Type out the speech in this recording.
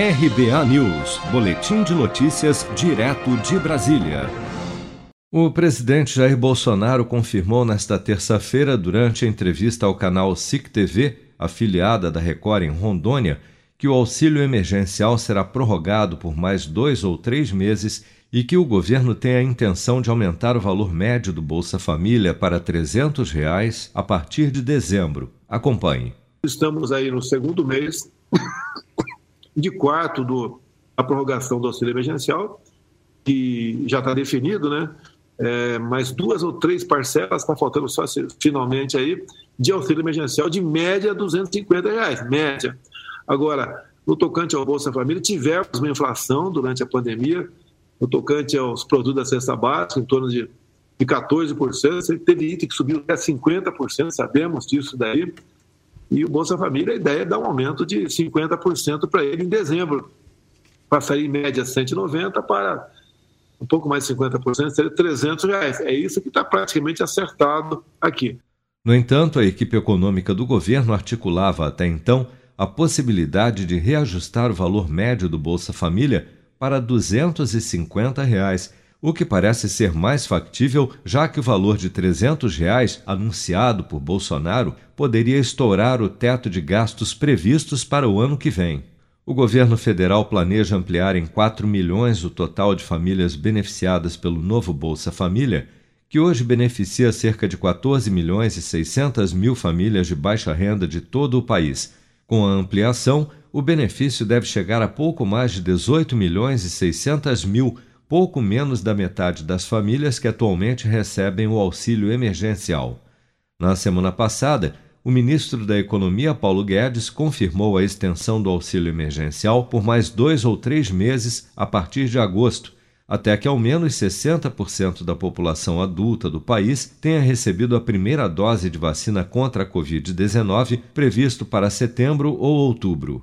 RBA News, Boletim de Notícias, direto de Brasília. O presidente Jair Bolsonaro confirmou nesta terça-feira, durante a entrevista ao canal SIC TV, afiliada da Record em Rondônia, que o auxílio emergencial será prorrogado por mais dois ou três meses e que o governo tem a intenção de aumentar o valor médio do Bolsa Família para 300 reais a partir de dezembro. Acompanhe. Estamos aí no segundo mês de quarto do, a prorrogação do auxílio emergencial, que já está definido, né? É, mas duas ou três parcelas, está faltando só finalmente aí, de auxílio emergencial de média 250 reais, média. Agora, no tocante ao Bolsa Família, tivemos uma inflação durante a pandemia, no tocante aos produtos da cesta básica, em torno de, de 14%, teve item que subiu até 50%, sabemos disso daí, e o Bolsa Família, a ideia é dar um aumento de 50% para ele em dezembro. Passaria em média 190 para um pouco mais de 50%, seria 300 reais. É isso que está praticamente acertado aqui. No entanto, a equipe econômica do governo articulava até então a possibilidade de reajustar o valor médio do Bolsa Família para 250 reais, o que parece ser mais factível, já que o valor de 300 reais, anunciado por Bolsonaro poderia estourar o teto de gastos previstos para o ano que vem. O governo federal planeja ampliar em 4 milhões o total de famílias beneficiadas pelo novo Bolsa Família, que hoje beneficia cerca de 14 milhões e 600 mil famílias de baixa renda de todo o país. Com a ampliação, o benefício deve chegar a pouco mais de 18 milhões e 600 mil pouco menos da metade das famílias que atualmente recebem o auxílio emergencial. Na semana passada, o ministro da Economia, Paulo Guedes, confirmou a extensão do auxílio emergencial por mais dois ou três meses a partir de agosto, até que ao menos 60% da população adulta do país tenha recebido a primeira dose de vacina contra a Covid-19 previsto para setembro ou outubro.